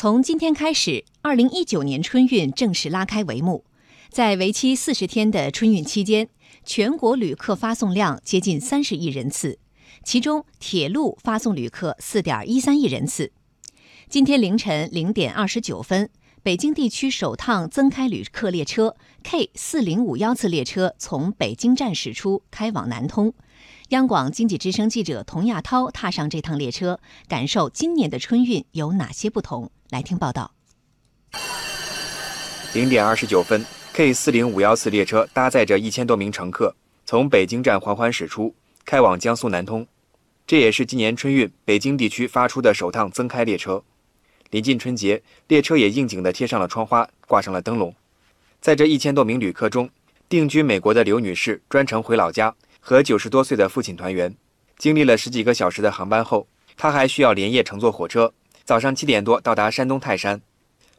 从今天开始，二零一九年春运正式拉开帷幕。在为期四十天的春运期间，全国旅客发送量接近三十亿人次，其中铁路发送旅客四点一三亿人次。今天凌晨零点二十九分，北京地区首趟增开旅客列车 K 四零五幺次列车从北京站驶出，开往南通。央广经济之声记者童亚涛踏上这趟列车，感受今年的春运有哪些不同。来听报道。零点二十九分，K 四零五幺次列车搭载着一千多名乘客，从北京站缓缓驶出，开往江苏南通。这也是今年春运北京地区发出的首趟增开列车。临近春节，列车也应景地贴上了窗花，挂上了灯笼。在这一千多名旅客中，定居美国的刘女士专程回老家。和九十多岁的父亲团圆，经历了十几个小时的航班后，她还需要连夜乘坐火车，早上七点多到达山东泰山。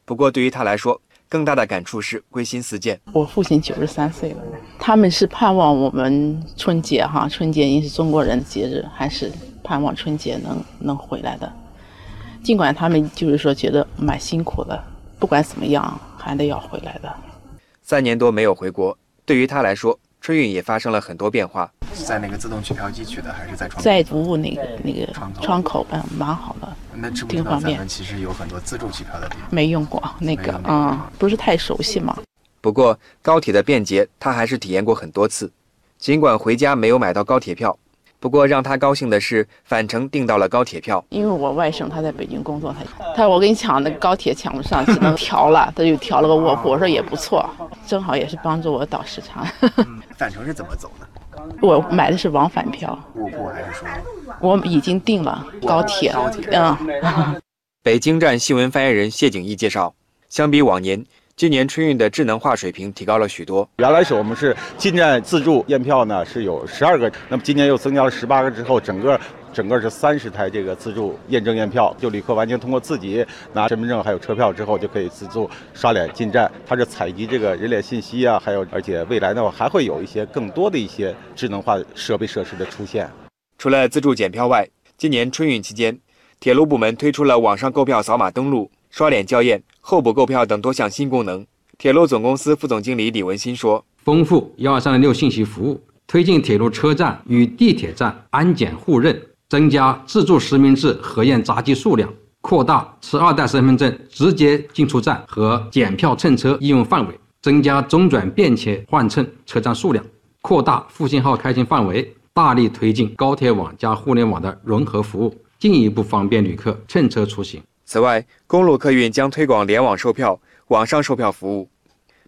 不过对于她来说，更大的感触是归心似箭。我父亲九十三岁了，他们是盼望我们春节哈，春节因是中国人的节日，还是盼望春节能能回来的。尽管他们就是说觉得蛮辛苦的，不管怎么样还得要回来的。三年多没有回国，对于他来说。春运也发生了很多变化，是在那个自动取票机取的，还是在窗？在服务那个那个窗口，窗口嗯，蛮好的，那挺方便。其实有很多自助取票的地方，没用过那个，嗯，不是太熟悉嘛。不过高铁的便捷，他还是体验过很多次，尽管回家没有买到高铁票。不过让他高兴的是，返程订到了高铁票。因为我外甥他在北京工作，他他说我给你抢那个高铁抢不上，只能调了，他就调了个卧铺。我说也不错，正好也是帮助我倒时差。返程是怎么走的？我买的是往返票。卧铺还是说？我已经订了高铁。高铁。嗯。北京站新闻发言人谢景义介绍，相比往年。今年春运的智能化水平提高了许多。原来是我们是进站自助验票呢，是有十二个，那么今年又增加了十八个之后，整个整个是三十台这个自助验证验票，就旅客完全通过自己拿身份证还有车票之后，就可以自助刷脸进站。它是采集这个人脸信息啊，还有而且未来的话还会有一些更多的一些智能化设备设施的出现。除了自助检票外，今年春运期间，铁路部门推出了网上购票扫码登录。刷脸校验、候补购票等多项新功能。铁路总公司副总经理李文新说：“丰富幺二三零六信息服务，推进铁路车站与地铁站安检互认，增加自助实名制核验闸机数量，扩大持二代身份证直接进出站和检票乘车应用范围，增加中转便捷换乘车站数量，扩大复兴号开行范围，大力推进高铁网加互联网的融合服务，进一步方便旅客乘车出行。”此外，公路客运将推广联网售票、网上售票服务。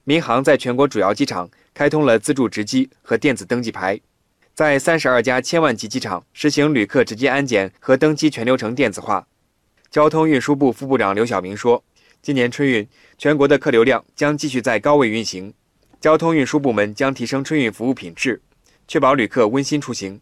民航在全国主要机场开通了自助值机和电子登记牌，在三十二家千万级机场实行旅客直接安检和登机全流程电子化。交通运输部副部长刘晓明说：“今年春运，全国的客流量将继续在高位运行，交通运输部门将提升春运服务品质，确保旅客温馨出行。”